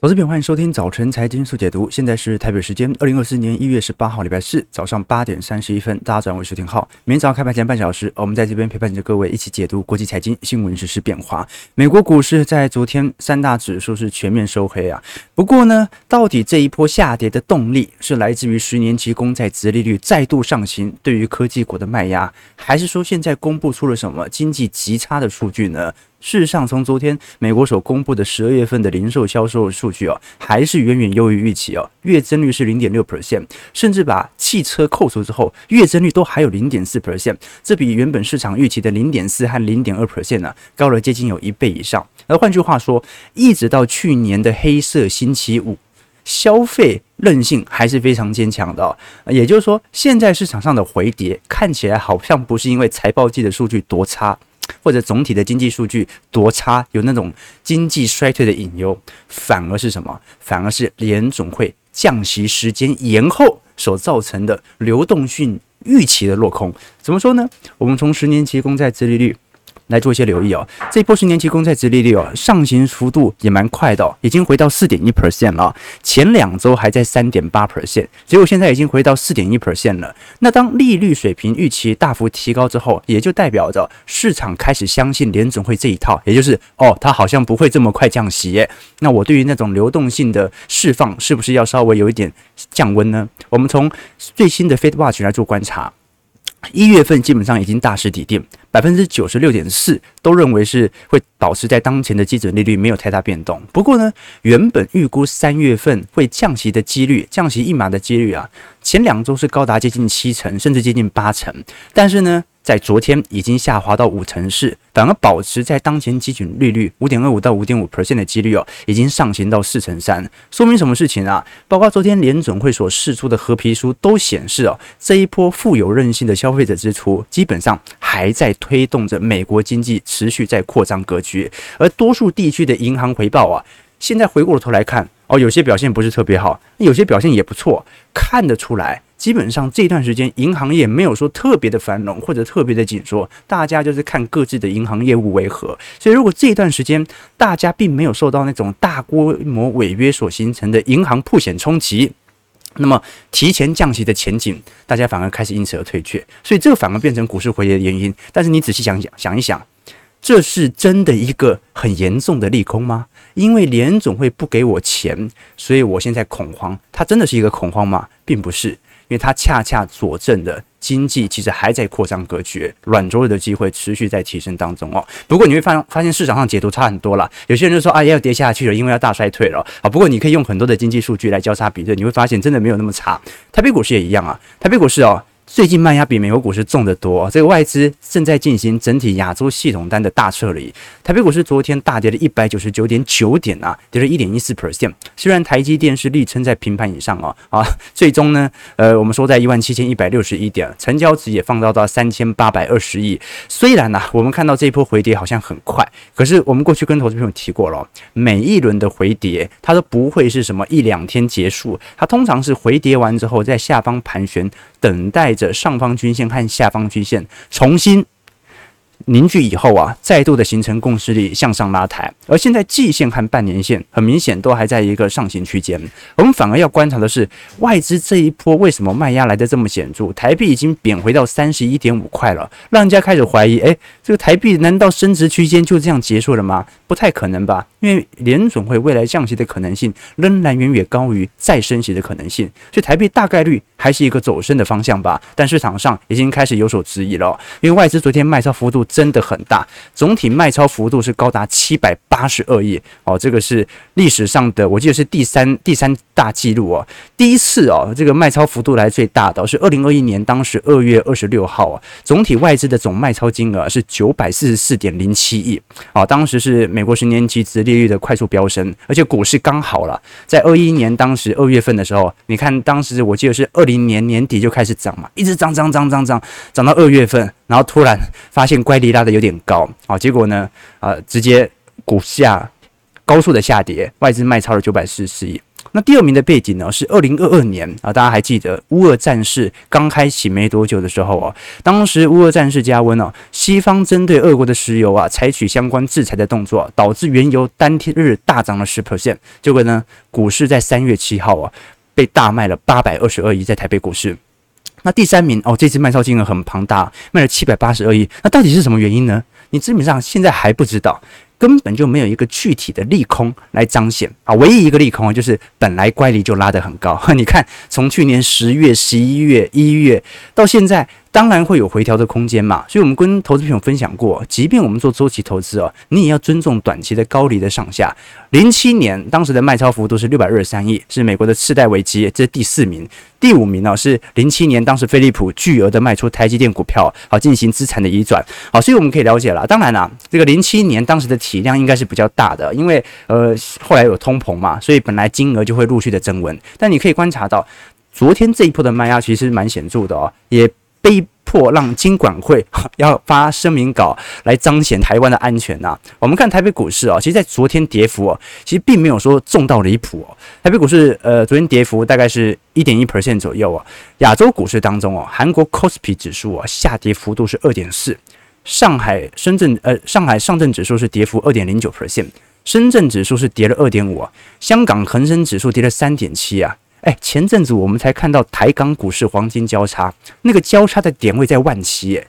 投资朋友，欢迎收听早晨财经速解读。现在是台北时间二零二四年一月十八号，礼拜四早上八点三十一分。大家早上好，我是收听号。明天早上开盘前半小时，我们在这边陪伴着各位一起解读国际财经新闻实、时变化。美国股市在昨天三大指数是全面收黑啊。不过呢，到底这一波下跌的动力是来自于十年期公债殖利率再度上行，对于科技股的卖压，还是说现在公布出了什么经济极差的数据呢？事实上，从昨天美国所公布的十二月份的零售销售数据哦，还是远远优于预期哦。月增率是零点六 percent，甚至把汽车扣除之后，月增率都还有零点四 percent，这比原本市场预期的零点四和零点二 percent 呢，高了接近有一倍以上。而换句话说，一直到去年的黑色星期五，消费韧性还是非常坚强的哦。也就是说，现在市场上的回跌看起来好像不是因为财报季的数据多差。或者总体的经济数据多差，有那种经济衰退的隐忧，反而是什么？反而是联总会降息时间延后所造成的流动性预期的落空。怎么说呢？我们从十年期公债殖利率。来做一些留意哦，这一波十年期公债殖利率哦，上行幅度也蛮快的哦，已经回到四点一 percent 了。前两周还在三点八 percent，结果现在已经回到四点一 percent 了。那当利率水平预期大幅提高之后，也就代表着市场开始相信联准会这一套，也就是哦，它好像不会这么快降息。那我对于那种流动性的释放，是不是要稍微有一点降温呢？我们从最新的 FedWatch 来做观察。一月份基本上已经大势底定，百分之九十六点四都认为是会保持在当前的基准利率没有太大变动。不过呢，原本预估三月份会降息的几率，降息一码的几率啊，前两周是高达接近七成，甚至接近八成。但是呢，在昨天已经下滑到五成四，反而保持在当前基准利率五点二五到五点五 percent 的几率哦，已经上行到四成三，说明什么事情啊？包括昨天联准会所释出的褐皮书都显示哦，这一波富有韧性的消费者支出基本上还在推动着美国经济持续在扩张格局，而多数地区的银行回报啊，现在回过头来看哦，有些表现不是特别好，有些表现也不错，看得出来。基本上这段时间，银行业没有说特别的繁荣或者特别的紧缩，大家就是看各自的银行业务为何。所以，如果这段时间大家并没有受到那种大规模违约所形成的银行破险冲击，那么提前降息的前景，大家反而开始因此而退却。所以，这个反而变成股市回跌的原因。但是，你仔细想想想一想，这是真的一个很严重的利空吗？因为联总会不给我钱，所以我现在恐慌。它真的是一个恐慌吗？并不是。因为它恰恰佐证了经济其实还在扩张格局，软着陆的机会持续在提升当中哦。不过你会发发现市场上解读差很多了，有些人就说啊，要跌下去了，因为要大衰退了啊。不过你可以用很多的经济数据来交叉比对，你会发现真的没有那么差。台北股市也一样啊，台北股市哦。最近卖压比美国股市重得多，这个外资正在进行整体亚洲系统单的大撤离。台北股市昨天大跌了一百九十九点九点啊，跌了一点一四 percent。虽然台积电是力撑在平盘以上哦，啊，最终呢，呃，我们说在一万七千一百六十一点，成交值也放大到三千八百二十亿。虽然呢、啊，我们看到这一波回跌好像很快，可是我们过去跟投资朋友提过了，每一轮的回跌它都不会是什么一两天结束，它通常是回跌完之后在下方盘旋，等待。着上方均线和下方均线重新凝聚以后啊，再度的形成共识力向上拉抬，而现在季线和半年线很明显都还在一个上行区间。我们反而要观察的是，外资这一波为什么卖压来的这么显著？台币已经贬回到三十一点五块了，让人家开始怀疑：诶，这个台币难道升值区间就这样结束了吗？不太可能吧，因为联准会未来降息的可能性仍然远远高于再升息的可能性，所以台币大概率还是一个走升的方向吧。但市场上已经开始有所质疑了，因为外资昨天卖超幅度真的很大，总体卖超幅度是高达七百八十二亿。哦，这个是历史上的，我记得是第三第三大纪录哦，第一次哦，这个卖超幅度来最大的是二零二一年，当时二月二十六号啊，总体外资的总卖超金额是九百四十四点零七亿。啊，当时是美国十年期殖利率的快速飙升，而且股市刚好了，在二一年当时二月份的时候，你看当时我记得是二零年年底就开始涨嘛，一直涨涨涨涨涨，涨到二月份，然后突然发现乖离拉的有点高啊，结果呢，啊，直接股价高速的下跌，外资卖超了九百四十四亿。那第二名的背景呢是二零二二年啊，大家还记得乌俄战事刚开启没多久的时候啊，当时乌俄战事加温啊，西方针对俄国的石油啊采取相关制裁的动作，导致原油当天日大涨了十 percent。结果呢，股市在三月七号啊被大卖了八百二十二亿，在台北股市。那第三名哦，这次卖超金额很庞大，卖了七百八十二亿。那到底是什么原因呢？你基本上现在还不知道。根本就没有一个具体的利空来彰显啊！唯一一个利空就是本来乖离就拉得很高。你看，从去年十月、十一月、一月到现在，当然会有回调的空间嘛。所以我们跟投资朋友分享过，即便我们做周期投资哦，你也要尊重短期的高离的上下。零七年当时的卖超幅度是六百二十三亿，是美国的次贷危机，这是第四名。第五名呢是零七年当时飞利浦巨额的卖出台积电股票，好进行资产的移转。好，所以我们可以了解了。当然啦，这个零七年当时的体量应该是比较大的，因为呃后来有通膨嘛，所以本来金额就会陆续的增温。但你可以观察到，昨天这一波的卖压其实蛮显著的哦，也被。迫让金管会 要发声明稿来彰显台湾的安全呐、啊。我们看台北股市啊，其实，在昨天跌幅哦，其实并没有说重到离谱哦。台北股市呃，昨天跌幅大概是一点一 percent 左右啊。亚洲股市当中哦，韩国 KOSPI 指数啊，下跌幅度是二点四。上海、深圳呃，上海上证指数是跌幅二点零九 percent，深圳指数是跌了二点五。香港恒生指数跌了三点七啊。哎，前阵子我们才看到台港股市黄金交叉，那个交叉的点位在万七，哎，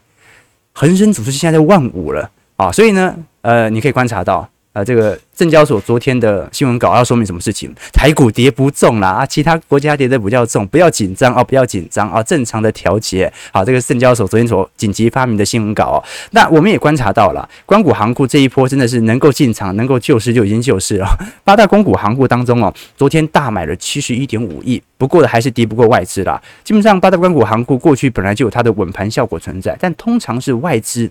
恒生指数现在在万五了啊，所以呢，呃，你可以观察到。啊，这个证交所昨天的新闻稿要说明什么事情？台股跌不重啦，啊，其他国家跌得比较重，不要紧张啊，不要紧张啊，正常的调节。好，这个证交所昨天所紧急发明的新闻稿，那我们也观察到了，关股行库这一波真的是能够进场，能够救市就已经救市了。八大公股行库当中哦，昨天大买了七十一点五亿，不过的还是敌不过外资啦。基本上八大关股行库过去本来就有它的稳盘效果存在，但通常是外资。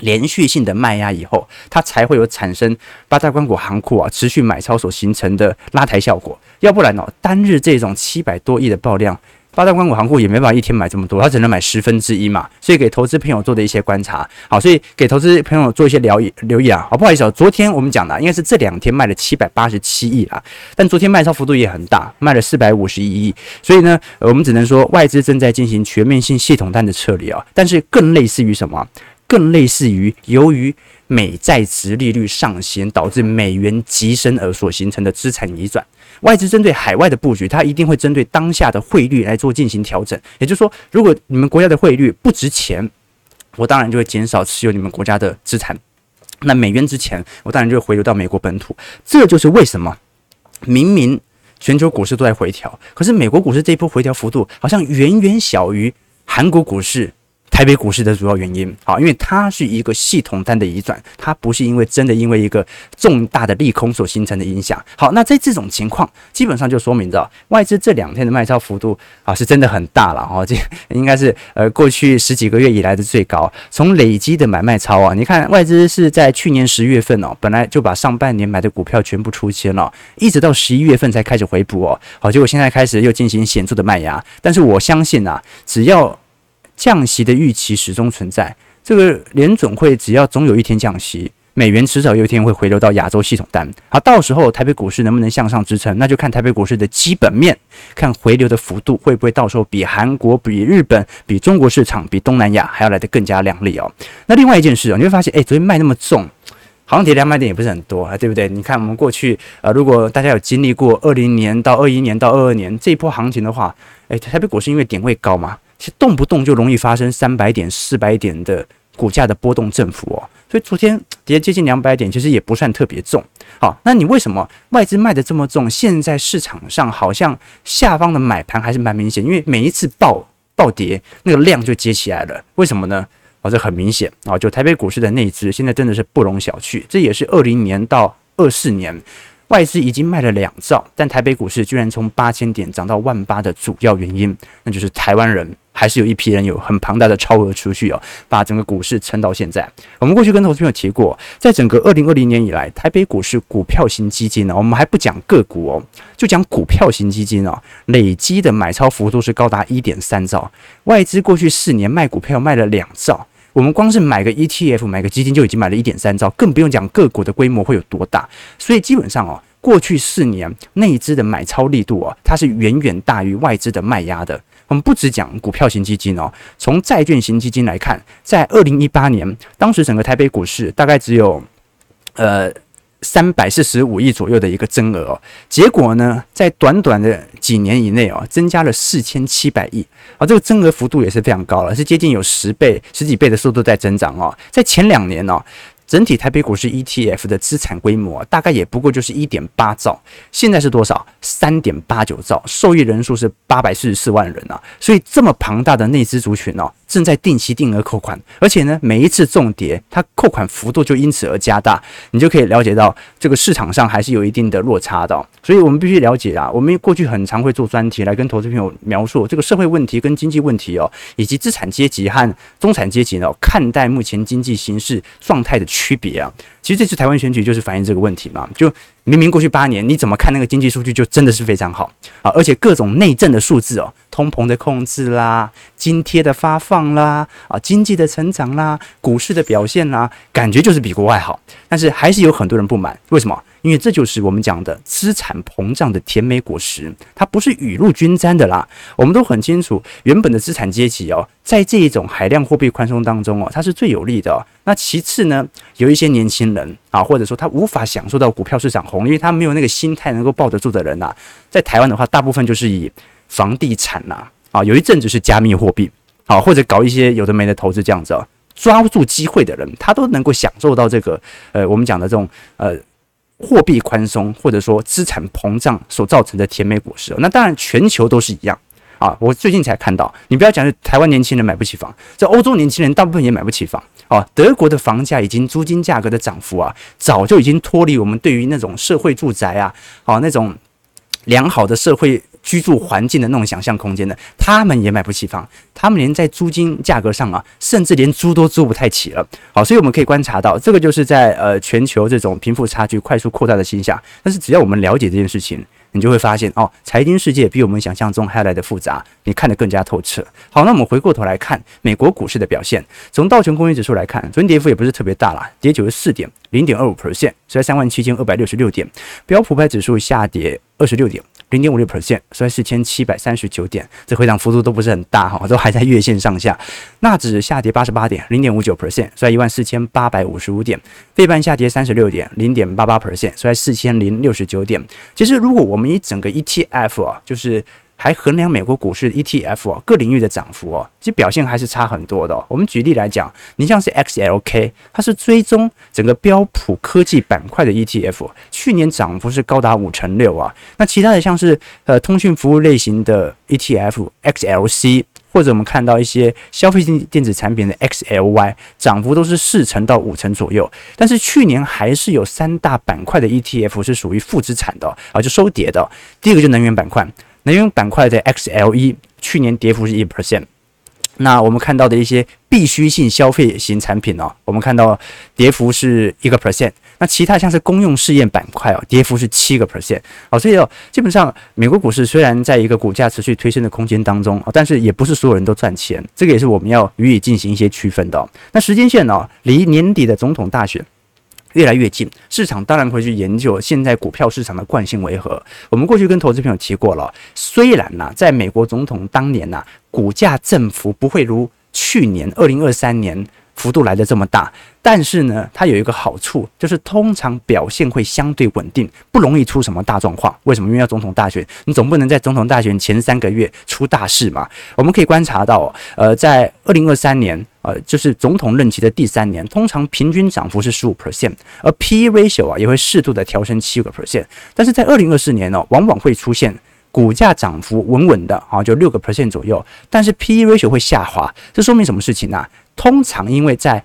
连续性的卖压以后，它才会有产生八大关股行库啊持续买超所形成的拉抬效果。要不然哦，单日这种七百多亿的爆量，八大关股行库也没办法一天买这么多，它只能买十分之一嘛。所以给投资朋友做的一些观察，好，所以给投资朋友做一些留意留意啊。好，不好意思哦，昨天我们讲的应该是这两天卖了七百八十七亿啦，但昨天卖超幅度也很大，卖了四百五十一亿。所以呢，我们只能说外资正在进行全面性系统单的撤离啊，但是更类似于什么？更类似于由于美债殖利率上行，导致美元急升而所形成的资产移转。外资针对海外的布局，它一定会针对当下的汇率来做进行调整。也就是说，如果你们国家的汇率不值钱，我当然就会减少持有你们国家的资产。那美元值钱，我当然就会回流到美国本土。这就是为什么明明全球股市都在回调，可是美国股市这一波回调幅度好像远远小于韩国股市。台北股市的主要原因，好，因为它是一个系统单的移转，它不是因为真的因为一个重大的利空所形成的影响。好，那在这种情况，基本上就说明着外资这两天的卖超幅度啊，是真的很大了哈，这 应该是呃过去十几个月以来的最高。从累积的买卖超啊，你看外资是在去年十月份哦，本来就把上半年买的股票全部出清了，一直到十一月份才开始回补哦。好，结果现在开始又进行显著的卖压，但是我相信啊，只要降息的预期始终存在，这个联准会只要总有一天降息，美元迟早有一天会回流到亚洲系统单。好，到时候台北股市能不能向上支撑，那就看台北股市的基本面，看回流的幅度会不会到时候比韩国、比日本、比中国市场、比东南亚还要来得更加亮丽哦。那另外一件事哦，你会发现，诶，昨天卖那么重，好像跌两百点也不是很多啊，对不对？你看我们过去呃，如果大家有经历过二零年到二一年到二二年这一波行情的话，诶，台北股市因为点位高嘛。其实动不动就容易发生三百点、四百点的股价的波动振幅哦，所以昨天跌接近两百点，其实也不算特别重。好，那你为什么外资卖得这么重？现在市场上好像下方的买盘还是蛮明显，因为每一次暴暴跌，那个量就接起来了。为什么呢？哦，这很明显啊，就台北股市的内资现在真的是不容小觑，这也是二零年到二四年。外资已经卖了两兆，但台北股市居然从八千点涨到万八的主要原因，那就是台湾人还是有一批人有很庞大的超额储蓄哦，把整个股市撑到现在。我们过去跟投资朋友提过，在整个二零二零年以来，台北股市股票型基金呢，我们还不讲个股哦，就讲股票型基金哦，累积的买超幅度是高达一点三兆，外资过去四年卖股票卖了两兆。我们光是买个 ETF，买个基金就已经买了一点三兆，更不用讲个股的规模会有多大。所以基本上哦，过去四年内资的买超力度哦，它是远远大于外资的卖压的。我们不只讲股票型基金哦，从债券型基金来看，在二零一八年，当时整个台北股市大概只有呃三百四十五亿左右的一个增额哦，结果呢，在短短的几年以内哦，增加了四千七百亿啊，这个增额幅度也是非常高了，是接近有十倍、十几倍的速度在增长哦，在前两年哦。整体台北股市 ETF 的资产规模大概也不过就是一点八兆，现在是多少？三点八九兆，受益人数是八百四十四万人啊！所以这么庞大的内资族群哦，正在定期定额扣款，而且呢，每一次重跌，它扣款幅度就因此而加大，你就可以了解到这个市场上还是有一定的落差的。所以我们必须了解啊，我们过去很常会做专题来跟投资朋友描述这个社会问题跟经济问题哦，以及资产阶级和中产阶级呢看待目前经济形势状态的区别啊，其实这次台湾选举就是反映这个问题嘛。就明明过去八年，你怎么看那个经济数据就真的是非常好啊，而且各种内政的数字哦，通膨的控制啦，津贴的发放啦，啊，经济的成长啦，股市的表现啦，感觉就是比国外好。但是还是有很多人不满，为什么？因为这就是我们讲的资产膨胀的甜美果实，它不是雨露均沾的啦。我们都很清楚，原本的资产阶级哦，在这一种海量货币宽松当中哦，它是最有利的。那其次呢，有一些年轻人啊，或者说他无法享受到股票市场红利，因为他没有那个心态能够抱得住的人呐，在台湾的话，大部分就是以房地产呐啊，有一阵子是加密货币啊，或者搞一些有的没的投资这样子哦，抓住机会的人，他都能够享受到这个呃，我们讲的这种呃。货币宽松或者说资产膨胀所造成的甜美果实，那当然全球都是一样啊。我最近才看到，你不要讲是台湾年轻人买不起房，这欧洲年轻人大部分也买不起房啊。德国的房价以及租金价格的涨幅啊，早就已经脱离我们对于那种社会住宅啊，啊那种良好的社会。居住环境的那种想象空间的，他们也买不起房，他们连在租金价格上啊，甚至连租都租不太起了。好，所以我们可以观察到，这个就是在呃全球这种贫富差距快速扩大的现象。但是只要我们了解这件事情，你就会发现哦，财经世界比我们想象中还要来的复杂，你看得更加透彻。好，那我们回过头来看美国股市的表现，从道琼工业指数来看，昨天跌幅也不是特别大啦，跌九十四点，零点二五 percent，在三万七千二百六十六点。标普牌指数下跌二十六点。零点五六 percent，收在四千七百三十九点，这回档幅度都不是很大哈，都还在月线上下。纳指下跌八十八点，零点五九 percent，收在一万四千八百五十五点。费半下跌三十六点，零点八八 percent，收在四千零六十九点。其实，如果我们以整个 ETF 啊，就是。还衡量美国股市 ETF 哦，各领域的涨幅哦，其实表现还是差很多的。我们举例来讲，你像是 XLK，它是追踪整个标普科技板块的 ETF，去年涨幅是高达五成六啊。那其他的像是呃通讯服务类型的 ETF XLC，或者我们看到一些消费性电子产品的 XLY，涨幅都是四成到五成左右。但是去年还是有三大板块的 ETF 是属于负资产的啊，就收跌的。第一个就能源板块。能源板块的 XLE 去年跌幅是一 percent，那我们看到的一些必需性消费型产品哦，我们看到跌幅是一个 percent，那其他像是公用事业板块哦，跌幅是七个 percent，哦，所以哦，基本上美国股市虽然在一个股价持续推升的空间当中，但是也不是所有人都赚钱，这个也是我们要予以进行一些区分的。那时间线呢，离年底的总统大选。越来越近，市场当然会去研究现在股票市场的惯性为何。我们过去跟投资朋友提过了，虽然呢，在美国总统当年呢，股价振幅不会如去年二零二三年幅度来得这么大，但是呢，它有一个好处，就是通常表现会相对稳定，不容易出什么大状况。为什么？因为要总统大选，你总不能在总统大选前三个月出大事嘛。我们可以观察到，呃，在二零二三年。呃，就是总统任期的第三年，通常平均涨幅是十五 percent，而 P/E ratio 啊也会适度的调升七个 percent。但是在二零二四年呢、往往会出现股价涨幅稳稳的啊，就六个 percent 左右，但是 P/E ratio 会下滑，这说明什么事情呢、通常因为在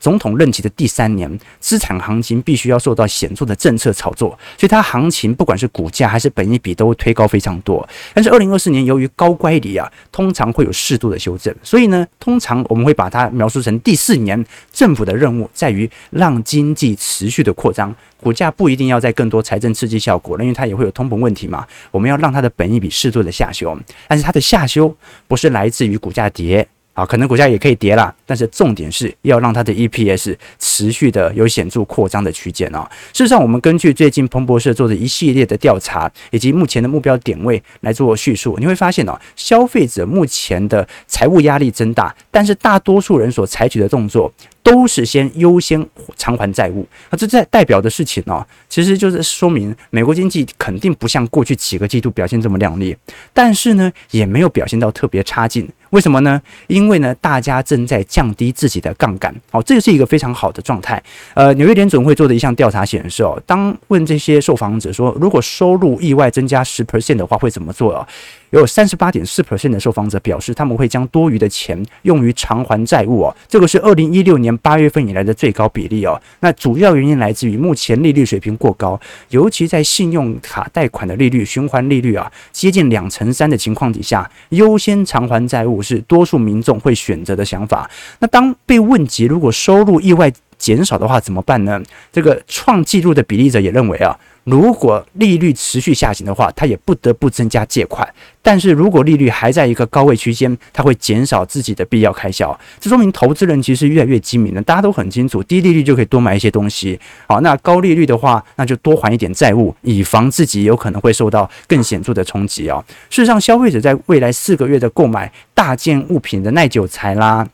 总统任期的第三年，资产行情必须要受到显著的政策炒作，所以它行情不管是股价还是本益比都会推高非常多。但是二零二四年由于高乖离啊，通常会有适度的修正，所以呢，通常我们会把它描述成第四年政府的任务在于让经济持续的扩张，股价不一定要在更多财政刺激效果，因为它也会有通膨问题嘛。我们要让它的本益比适度的下修，但是它的下修不是来自于股价跌。啊，可能股价也可以跌啦，但是重点是要让它的 EPS 持续的有显著扩张的区间啊。事实上，我们根据最近彭博社做的一系列的调查，以及目前的目标点位来做叙述，你会发现哦，消费者目前的财务压力增大，但是大多数人所采取的动作。都是先优先偿还债务，那这在代表的事情呢，其实就是说明美国经济肯定不像过去几个季度表现这么亮丽，但是呢，也没有表现到特别差劲。为什么呢？因为呢，大家正在降低自己的杠杆，好，这是一个非常好的状态。呃，纽约联准会做的一项调查显示哦，当问这些受访者说，如果收入意外增加十 percent 的话，会怎么做哦？有三十八点四 percent 的受访者表示，他们会将多余的钱用于偿还债务哦，这个是二零一六年八月份以来的最高比例哦。那主要原因来自于目前利率水平过高，尤其在信用卡贷款的利率、循环利率啊接近两成三的情况底下，优先偿还债务是多数民众会选择的想法。那当被问及如果收入意外减少的话怎么办呢？这个创纪录的比例者也认为啊。如果利率持续下行的话，他也不得不增加借款。但是如果利率还在一个高位区间，他会减少自己的必要开销。这说明投资人其实越来越精明了。大家都很清楚，低利率就可以多买一些东西。好，那高利率的话，那就多还一点债务，以防自己有可能会受到更显著的冲击啊。事实上，消费者在未来四个月的购买大件物品的耐久财啦。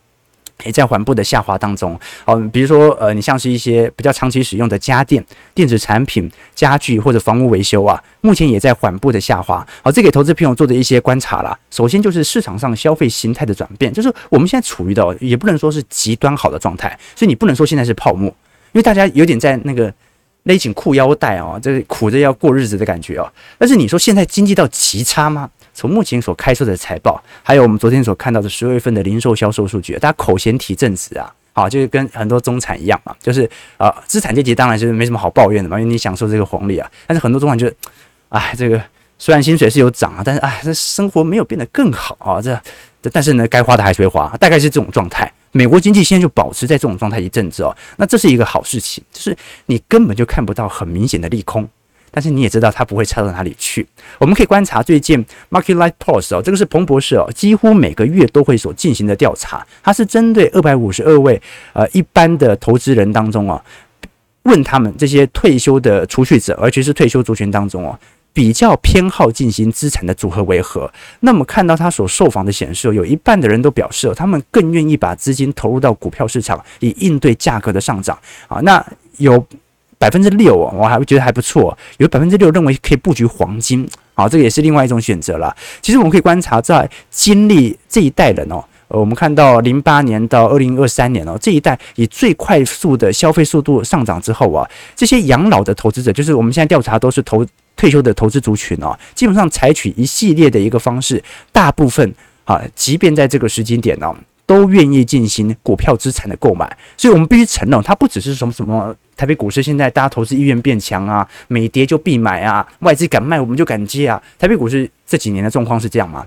也在缓步的下滑当中，哦，比如说，呃，你像是一些比较长期使用的家电、电子产品、家具或者房屋维修啊，目前也在缓步的下滑。好，这给投资朋友做的一些观察啦。首先就是市场上消费形态的转变，就是我们现在处于的，也不能说是极端好的状态，所以你不能说现在是泡沫，因为大家有点在那个勒紧裤腰带哦，这苦着要过日子的感觉哦。但是你说现在经济到极差吗？从目前所开出的财报，还有我们昨天所看到的十月份的零售销售数据，大家口嫌体正直啊，好，就是跟很多中产一样嘛，就是啊，资产阶级当然是没什么好抱怨的嘛，因为你享受这个红利啊。但是很多中产就，哎，这个虽然薪水是有涨啊，但是哎，这生活没有变得更好啊，这这，但是呢，该花的还是会花，大概是这种状态。美国经济现在就保持在这种状态一阵子哦，那这是一个好事情，就是你根本就看不到很明显的利空。但是你也知道它不会差到哪里去。我们可以观察最近 Market Light Pulse 哦，这个是彭博社哦，几乎每个月都会所进行的调查。它是针对二百五十二位呃一般的投资人当中啊，问他们这些退休的储蓄者，而且是退休族群当中哦，比较偏好进行资产的组合为何？那么看到他所受访的显示，有一半的人都表示，他们更愿意把资金投入到股票市场，以应对价格的上涨啊。那有。百分之六哦，我还会觉得还不错。有百分之六认为可以布局黄金，好，这个也是另外一种选择了。其实我们可以观察，在经历这一代人哦，呃，我们看到零八年到二零二三年哦，这一代以最快速的消费速度上涨之后啊，这些养老的投资者，就是我们现在调查都是投退休的投资族群哦，基本上采取一系列的一个方式，大部分啊，即便在这个时间点呢。都愿意进行股票资产的购买，所以我们必须承认，它不只是什么什么台北股市现在大家投资意愿变强啊，每跌就必买啊，外资敢卖我们就敢接啊。台北股市这几年的状况是这样吗？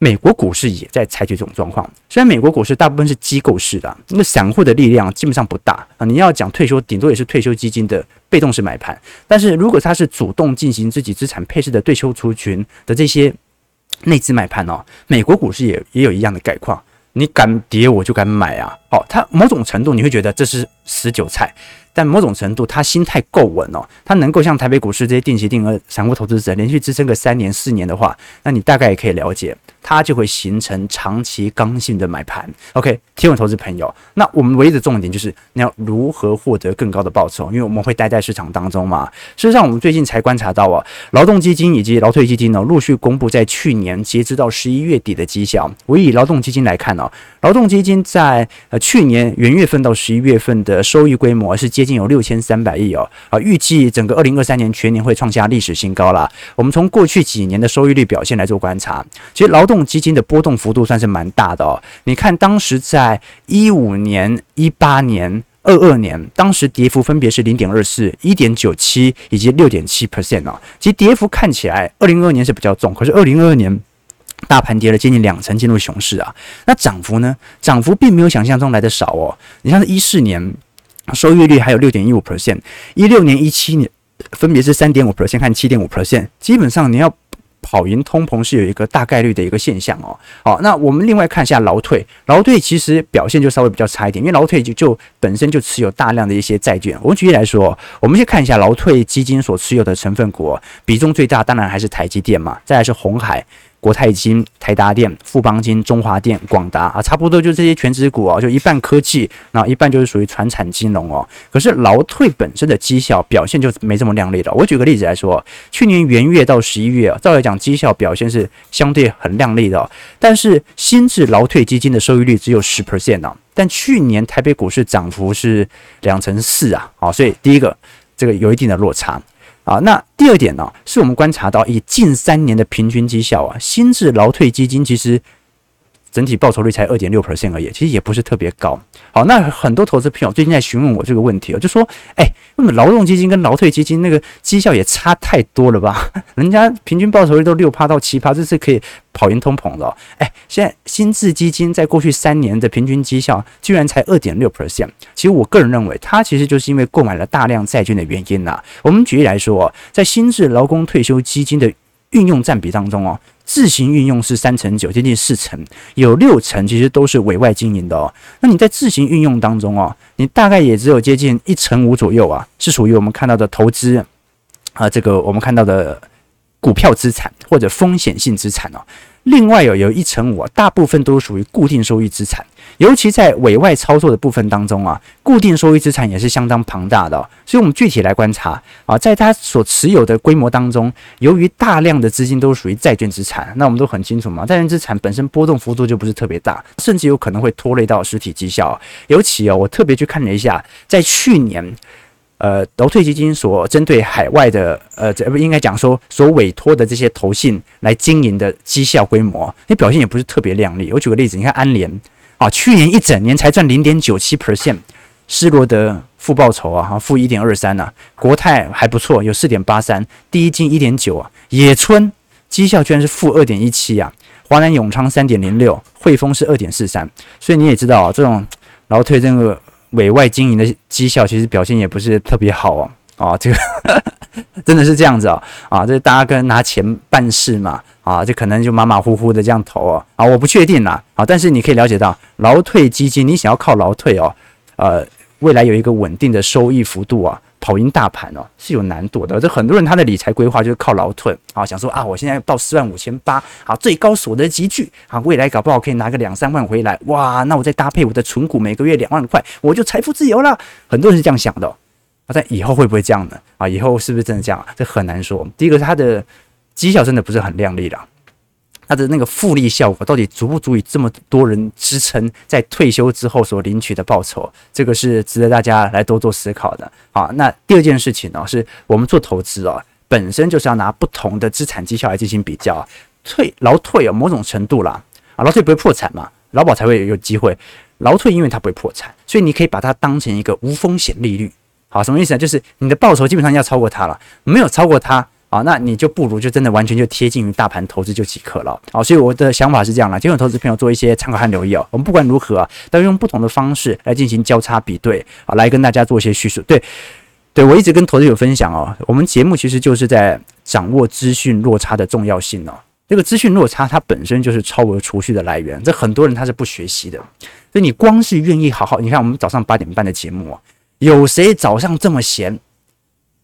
美国股市也在采取这种状况，虽然美国股市大部分是机构式的，那散户的力量基本上不大啊。你要讲退休，顶多也是退休基金的被动式买盘，但是如果它是主动进行自己资产配置的退休族群的这些内资买盘哦，美国股市也也有一样的概况。你敢跌，我就敢买啊！哦，它某种程度你会觉得这是死韭菜，但某种程度他心态够稳哦，他能够像台北股市这些定期定额散户投资者连续支撑个三年四年的话，那你大概也可以了解。它就会形成长期刚性的买盘。OK，提问投资朋友，那我们唯一的重点就是你要如何获得更高的报酬？因为我们会待在市场当中嘛。事实上，我们最近才观察到啊，劳动基金以及劳退基金呢，陆续公布在去年截止到十一月底的绩效。我以劳动基金来看呢，劳动基金在呃去年元月份到十一月份的收益规模是接近有六千三百亿哦。啊，预计整个二零二三年全年会创下历史新高了。我们从过去几年的收益率表现来做观察，其实劳动基金的波动幅度算是蛮大的哦。你看，当时在一五年、一八年、二二年，当时跌幅分别是零点二四、一点九七以及六点七 percent 哦。其实跌幅看起来，二零二二年是比较重，可是二零二二年大盘跌了接近两成，进入熊市啊。那涨幅呢？涨幅并没有想象中来的少哦。你像是一四年收益率还有六点一五 percent，一六年、一七年分别是三点五 percent 和七点五 percent，基本上你要。跑赢通膨是有一个大概率的一个现象哦。好，那我们另外看一下劳退，劳退其实表现就稍微比较差一点，因为劳退就就本身就持有大量的一些债券。我们举例来说，我们先看一下劳退基金所持有的成分股，比重最大当然还是台积电嘛，再来是红海。国泰金、台达电、富邦金、中华电、广达啊，差不多就这些全职股啊，就一半科技，那一半就是属于传产金融哦。可是劳退本身的绩效表现就没这么亮丽了。我举个例子来说，去年元月到十一月，照来讲绩效表现是相对很亮丽的，但是新制劳退基金的收益率只有十 percent 啊。但去年台北股市涨幅是两成四啊，好，所以第一个这个有一定的落差。啊，那第二点呢，是我们观察到以近三年的平均绩效啊，新制劳退基金其实整体报酬率才二点六 percent 而已，其实也不是特别高。好，那很多投资朋友最近在询问我这个问题哦，就说，哎，那么劳动基金跟劳退基金那个绩效也差太多了吧？人家平均报酬率都六趴到七趴，这是可以跑赢通膨的哦。哎，现在新制基金在过去三年的平均绩效居然才二点六 percent，其实我个人认为，它其实就是因为购买了大量债券的原因呐。我们举例来说，在新制劳工退休基金的运用占比当中哦。自行运用是三成九，接近四成，有六成其实都是委外经营的哦。那你在自行运用当中哦，你大概也只有接近一成五左右啊，是属于我们看到的投资啊，这个我们看到的股票资产或者风险性资产哦。另外有有一成五，大部分都属于固定收益资产。尤其在委外操作的部分当中啊，固定收益资产也是相当庞大的。所以，我们具体来观察啊，在它所持有的规模当中，由于大量的资金都属于债券资产，那我们都很清楚嘛，债券资产本身波动幅度就不是特别大，甚至有可能会拖累到实体绩效。尤其哦，我特别去看了一下，在去年，呃，劳退基金所针对海外的，呃，这不应该讲说所委托的这些投信来经营的绩效规模，那表现也不是特别亮丽。我举个例子，你看安联。啊，去年一整年才赚零点九七 percent，施罗德负报酬啊，哈，负一点二三呐，国泰还不错，有四点八三，第一金一点九啊，野村绩效居然是负二点一七啊，华南永昌三点零六，汇丰是二点四三，所以你也知道啊，这种劳退这个委外经营的绩效其实表现也不是特别好啊，啊，这个 真的是这样子啊，啊，这大家跟拿钱办事嘛。啊，这可能就马马虎虎的这样投哦，啊，我不确定啦，啊，但是你可以了解到，劳退基金你想要靠劳退哦，呃，未来有一个稳定的收益幅度啊，跑赢大盘哦，是有难度的。这很多人他的理财规划就是靠劳退啊，想说啊，我现在报四万五千八，啊，最高所得级距啊，未来搞不好可以拿个两三万回来，哇，那我再搭配我的存股，每个月两万块，我就财富自由了。很多人是这样想的，啊，但以后会不会这样呢？啊，以后是不是真的这样？这很难说。第一个是他的。绩效真的不是很亮丽的，它的那个复利效果到底足不足以这么多人支撑在退休之后所领取的报酬？这个是值得大家来多做思考的。好，那第二件事情呢，是我们做投资啊，本身就是要拿不同的资产绩效来进行比较。退劳退有某种程度啦，啊，劳退不会破产嘛，劳保才会有机会。劳退因为它不会破产，所以你可以把它当成一个无风险利率。好，什么意思呢？就是你的报酬基本上要超过它了，没有超过它。啊，那你就不如就真的完全就贴近于大盘投资就即可了。好，所以我的想法是这样啦，请有投资朋友做一些参考和留意哦。我们不管如何啊，都要用不同的方式来进行交叉比对啊，来跟大家做一些叙述。对，对我一直跟投资友分享哦，我们节目其实就是在掌握资讯落差的重要性哦。这个资讯落差它本身就是超额储蓄的来源，这很多人他是不学习的。所以你光是愿意好好，你看我们早上八点半的节目啊，有谁早上这么闲？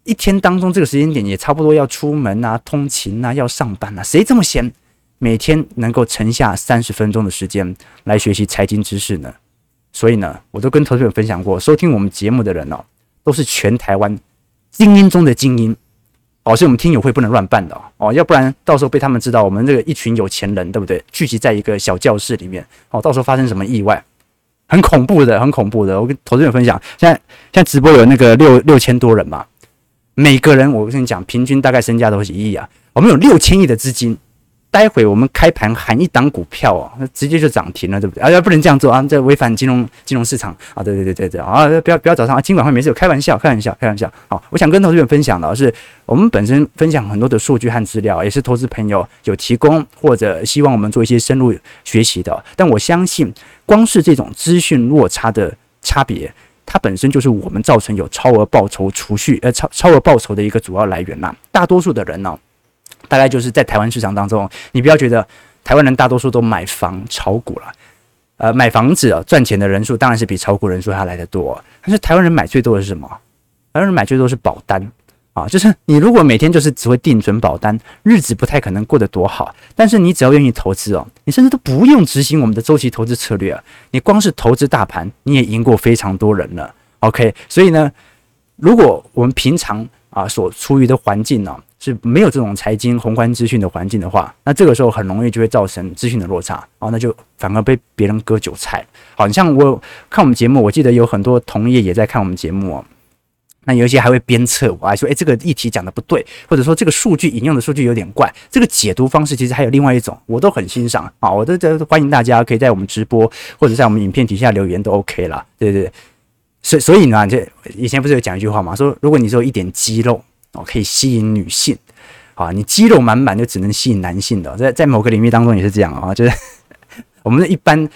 一天当中这个时间点也差不多要出门啊、通勤啊、要上班啊，谁这么闲，每天能够沉下三十分钟的时间来学习财经知识呢？所以呢，我都跟投资者分享过，收听我们节目的人哦，都是全台湾精英中的精英哦，所以我们听友会不能乱办的哦，要不然到时候被他们知道我们这个一群有钱人，对不对？聚集在一个小教室里面哦，到时候发生什么意外，很恐怖的，很恐怖的。我跟投资者分享，现在现在直播有那个六六千多人嘛。每个人，我跟你讲，平均大概身价都是一亿啊。我们有六千亿的资金，待会我们开盘喊一档股票哦，那直接就涨停了，对不对？啊，不能这样做啊，这违反金融金融市场啊！对对对对对啊！不要不要早上啊，今晚会没事，开玩笑，开玩笑，开玩笑。好，我想跟投资者分享的是，我们本身分享很多的数据和资料，也是投资朋友有提供或者希望我们做一些深入学习的。但我相信，光是这种资讯落差的差别。它本身就是我们造成有超额报酬储蓄，呃，超超额报酬的一个主要来源呐。大多数的人呢，大概就是在台湾市场当中，你不要觉得台湾人大多数都买房炒股了，呃，买房子啊赚钱的人数当然是比炒股人数还来的多，但是台湾人买最多的是什么？台湾人买最多是保单啊，就是你如果每天就是只会定准保单，日子不太可能过得多好。但是你只要愿意投资哦，你甚至都不用执行我们的周期投资策略啊，你光是投资大盘，你也赢过非常多人了。OK，所以呢，如果我们平常啊所处于的环境呢，是没有这种财经宏观资讯的环境的话，那这个时候很容易就会造成资讯的落差，哦，那就反而被别人割韭菜。好，你像我看我们节目，我记得有很多同业也在看我们节目哦，那有一些还会鞭策我，还说，诶，这个议题讲的不对，或者说这个数据引用的数据有点怪，这个解读方式其实还有另外一种，我都很欣赏啊，我都在欢迎大家可以在我们直播或者在我们影片底下留言都 OK 啦，对对。所所以呢，这以前不是有讲一句话吗？说如果你只有一点肌肉哦，可以吸引女性啊，你肌肉满满就只能吸引男性的。在在某个领域当中也是这样啊，就是 我们一般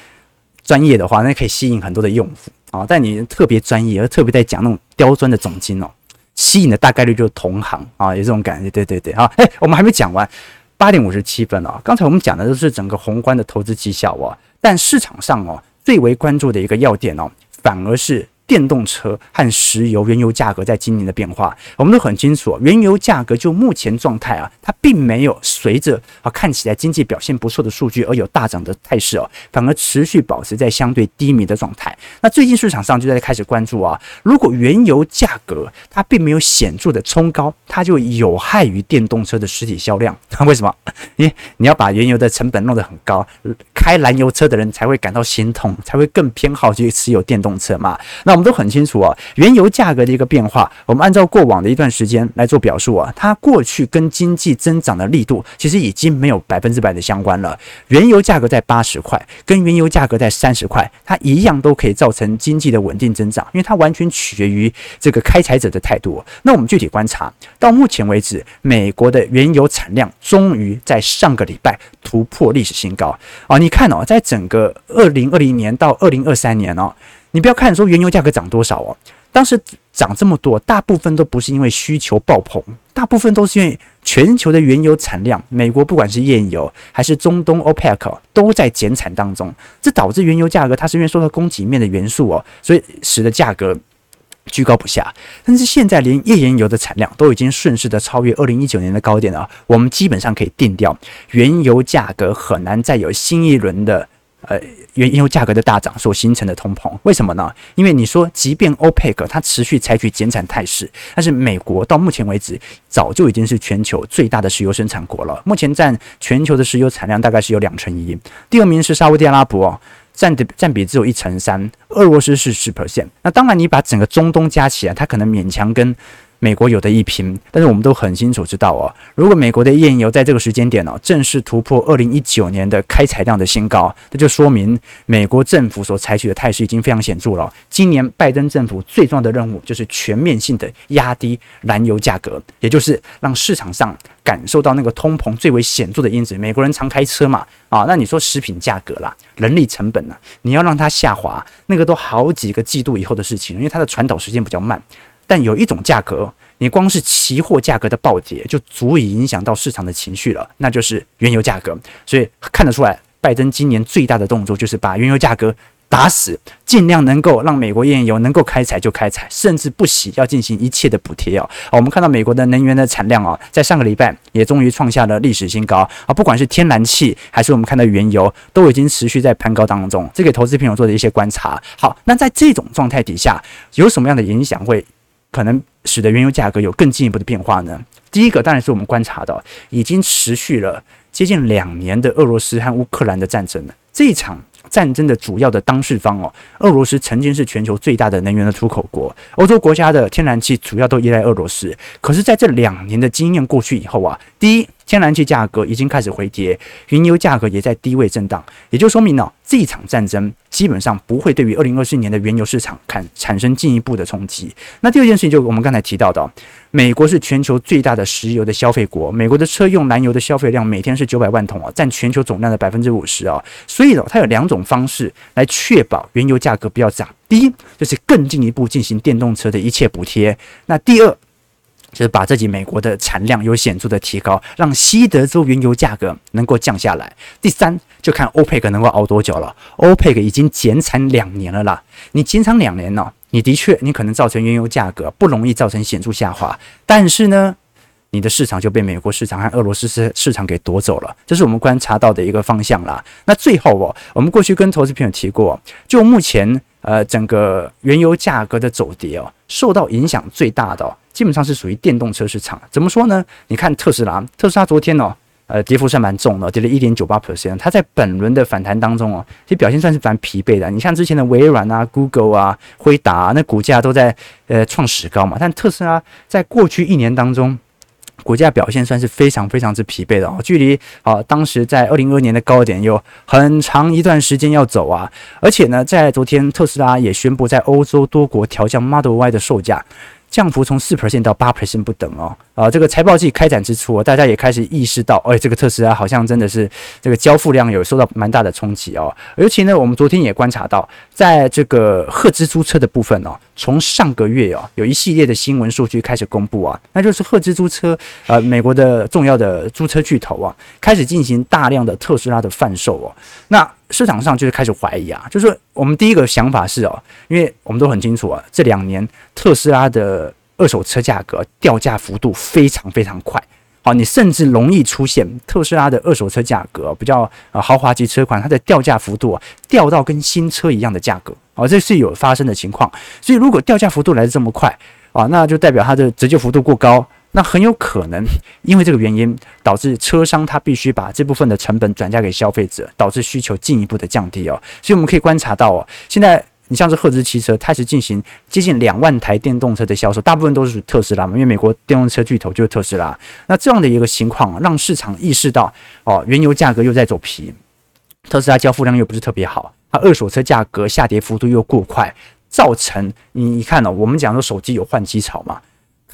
专业的话，那可以吸引很多的用户啊。但你特别专业，而特别在讲那种刁钻的总经哦，吸引的大概率就是同行啊，有这种感觉。对对对啊，哎，我们还没讲完，八点五十七分啊。刚才我们讲的都是整个宏观的投资绩效哦，但市场上哦最为关注的一个要点哦，反而是。电动车和石油、原油价格在今年的变化，我们都很清楚。原油价格就目前状态啊，它并没有随着啊看起来经济表现不错的数据而有大涨的态势哦，反而持续保持在相对低迷的状态。那最近市场上就在开始关注啊，如果原油价格它并没有显著的冲高，它就有害于电动车的实体销量。为什么？你你要把原油的成本弄得很高，开燃油车的人才会感到心痛，才会更偏好去持有电动车嘛？那。我们都很清楚啊，原油价格的一个变化，我们按照过往的一段时间来做表述啊，它过去跟经济增长的力度其实已经没有百分之百的相关了。原油价格在八十块，跟原油价格在三十块，它一样都可以造成经济的稳定增长，因为它完全取决于这个开采者的态度。那我们具体观察，到目前为止，美国的原油产量终于在上个礼拜突破历史新高啊！你看哦，在整个二零二零年到二零二三年哦。你不要看说原油价格涨多少哦，当时涨这么多，大部分都不是因为需求爆棚，大部分都是因为全球的原油产量，美国不管是页岩油还是中东 OPEC 都在减产当中，这导致原油价格它是因为受到供给面的元素哦，所以使得价格居高不下。但是现在连页岩油的产量都已经顺势的超越二零一九年的高点了，我们基本上可以定掉，原油价格很难再有新一轮的。呃，原油价格的大涨所形成的通膨，为什么呢？因为你说，即便 OPEC 它持续采取减产态势，但是美国到目前为止早就已经是全球最大的石油生产国了，目前占全球的石油产量大概是有两成一。第二名是沙乌地阿拉伯，占的占比只有一成三，俄罗斯是十 percent。那当然，你把整个中东加起来，它可能勉强跟。美国有的一拼，但是我们都很清楚知道哦，如果美国的页岩油在这个时间点哦，正式突破二零一九年的开采量的新高，这就说明美国政府所采取的态势已经非常显著了。今年拜登政府最重要的任务就是全面性的压低燃油价格，也就是让市场上感受到那个通膨最为显著的因子。美国人常开车嘛，啊，那你说食品价格啦、人力成本呢，你要让它下滑，那个都好几个季度以后的事情，因为它的传导时间比较慢。但有一种价格，你光是期货价格的暴跌就足以影响到市场的情绪了，那就是原油价格。所以看得出来，拜登今年最大的动作就是把原油价格打死，尽量能够让美国页岩油能够开采就开采，甚至不惜要进行一切的补贴哦。我们看到美国的能源的产量啊，在上个礼拜也终于创下了历史新高啊，不管是天然气还是我们看到原油，都已经持续在攀高当中。这给投资朋友做的一些观察。好，那在这种状态底下，有什么样的影响会？可能使得原油价格有更进一步的变化呢？第一个当然是我们观察到已经持续了接近两年的俄罗斯和乌克兰的战争了。这一场战争的主要的当事方哦，俄罗斯曾经是全球最大的能源的出口国，欧洲国家的天然气主要都依赖俄罗斯。可是，在这两年的经验过去以后啊，第一。天然气价格已经开始回跌，原油价格也在低位震荡，也就说明了这一场战争基本上不会对于二零二四年的原油市场产产生进一步的冲击。那第二件事情就是我们刚才提到的，美国是全球最大的石油的消费国，美国的车用燃油的消费量每天是九百万桶啊，占全球总量的百分之五十啊，所以呢，它有两种方式来确保原油价格不要涨。第一，就是更进一步进行电动车的一切补贴；那第二。就是把自己美国的产量有显著的提高，让西德州原油价格能够降下来。第三，就看欧佩克能够熬多久了。欧佩克已经减产两年了啦，你减产两年了，你的确你可能造成原油价格不容易造成显著下滑，但是呢，你的市场就被美国市场和俄罗斯市市场给夺走了，这是我们观察到的一个方向啦。那最后哦，我们过去跟投资朋友提过，就目前呃整个原油价格的走跌哦，受到影响最大的哦。基本上是属于电动车市场，怎么说呢？你看特斯拉，特斯拉昨天哦，呃，跌幅算蛮重的，跌了一点九八 percent。它在本轮的反弹当中哦，其实表现算是蛮疲惫的。你像之前的微软啊、Google 啊、辉达，那股价都在呃创史高嘛。但特斯拉在过去一年当中，股价表现算是非常非常之疲惫的哦，距离啊当时在二零二二年的高点有很长一段时间要走啊。而且呢，在昨天特斯拉也宣布在欧洲多国调降 Model Y 的售价。降幅从四 percent 到八 percent 不等哦，啊，这个财报季开展之初，大家也开始意识到，哎，这个特斯拉好像真的是这个交付量有受到蛮大的冲击哦。尤其呢，我们昨天也观察到，在这个赫兹租车的部分哦，从上个月哦，有一系列的新闻数据开始公布啊，那就是赫兹租车，呃，美国的重要的租车巨头啊，开始进行大量的特斯拉的贩售哦，那。市场上就是开始怀疑啊，就是我们第一个想法是哦，因为我们都很清楚啊，这两年特斯拉的二手车价格掉价幅度非常非常快，好，你甚至容易出现特斯拉的二手车价格比较呃豪华级车款，它的掉价幅度啊掉到跟新车一样的价格，哦，这是有发生的情况，所以如果掉价幅度来得这么快啊，那就代表它的折旧幅度过高。那很有可能 因为这个原因，导致车商他必须把这部分的成本转嫁给消费者，导致需求进一步的降低哦。所以我们可以观察到哦，现在你像是赫兹汽车开始进行接近两万台电动车的销售，大部分都是特斯拉嘛，因为美国电动车巨头就是特斯拉。那这样的一个情况，让市场意识到哦，原油价格又在走皮，特斯拉交付量又不是特别好，它二手车价格下跌幅度又过快，造成你你看哦，我们讲说手机有换机潮嘛。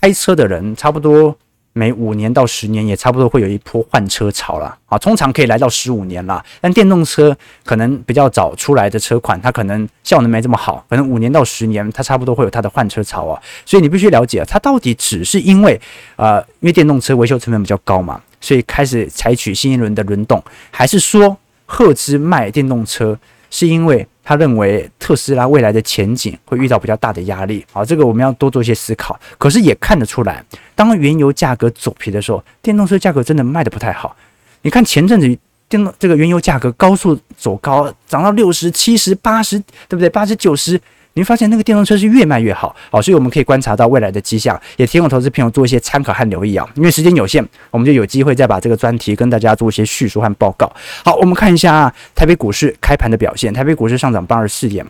开车的人差不多每五年到十年也差不多会有一波换车潮了啊，通常可以来到十五年了。但电动车可能比较早出来的车款，它可能效能没这么好，可能五年到十年它差不多会有它的换车潮啊。所以你必须了解，它到底只是因为呃，因为电动车维修成本比较高嘛，所以开始采取新一轮的轮动，还是说赫兹卖电动车是因为？他认为特斯拉未来的前景会遇到比较大的压力，好，这个我们要多做一些思考。可是也看得出来，当原油价格走皮的时候，电动车价格真的卖的不太好。你看前阵子电动这个原油价格高速走高，涨到六十、七十、八十，对不对？八十、九十。你会发现那个电动车是越卖越好，好，所以我们可以观察到未来的迹象，也提供投资朋友做一些参考和留意啊。因为时间有限，我们就有机会再把这个专题跟大家做一些叙述和报告。好，我们看一下台北股市开盘的表现，台北股市上涨八十四点，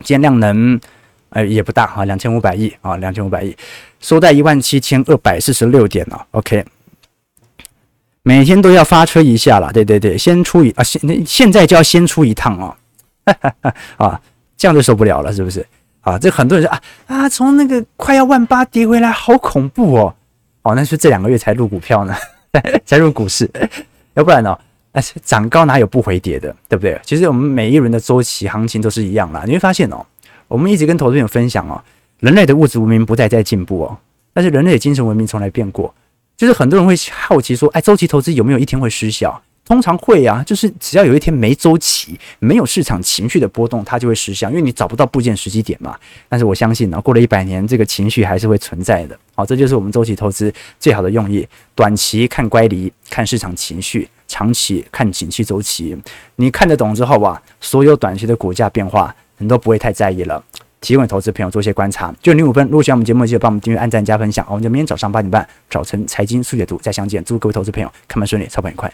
今天量能呃也不大啊，两千五百亿啊，两千五百亿，收在一万七千二百四十六点了。OK，每天都要发车一下了，对对对，先出一啊，现现在就要先出一趟 啊，哈哈哈啊。这样就受不了了，是不是啊？这很多人说啊啊，从那个快要万八跌回来，好恐怖哦！哦，那是这两个月才入股票呢，才入股市，要不然呢、哦？哎，涨高哪有不回跌的，对不对？其实我们每一轮的周期行情都是一样啦。你会发现哦，我们一直跟投资人分享哦，人类的物质文明不再在进步哦，但是人类的精神文明从来变过。就是很多人会好奇说，哎，周期投资有没有一天会失效？通常会啊，就是只要有一天没周期，没有市场情绪的波动，它就会失效，因为你找不到部件时机点嘛。但是我相信呢，过了一百年，这个情绪还是会存在的。好，这就是我们周期投资最好的用意。短期看乖离，看市场情绪；长期看景气周期。你看得懂之后啊，所有短期的股价变化，你都不会太在意了。提问投资朋友做些观察。就零五分，如果喜欢我们节目，记得帮我们订阅、按赞、加分享。我们就明天早上八点半，早晨财经速解读再相见。祝各位投资朋友开盘顺利，操盘愉快。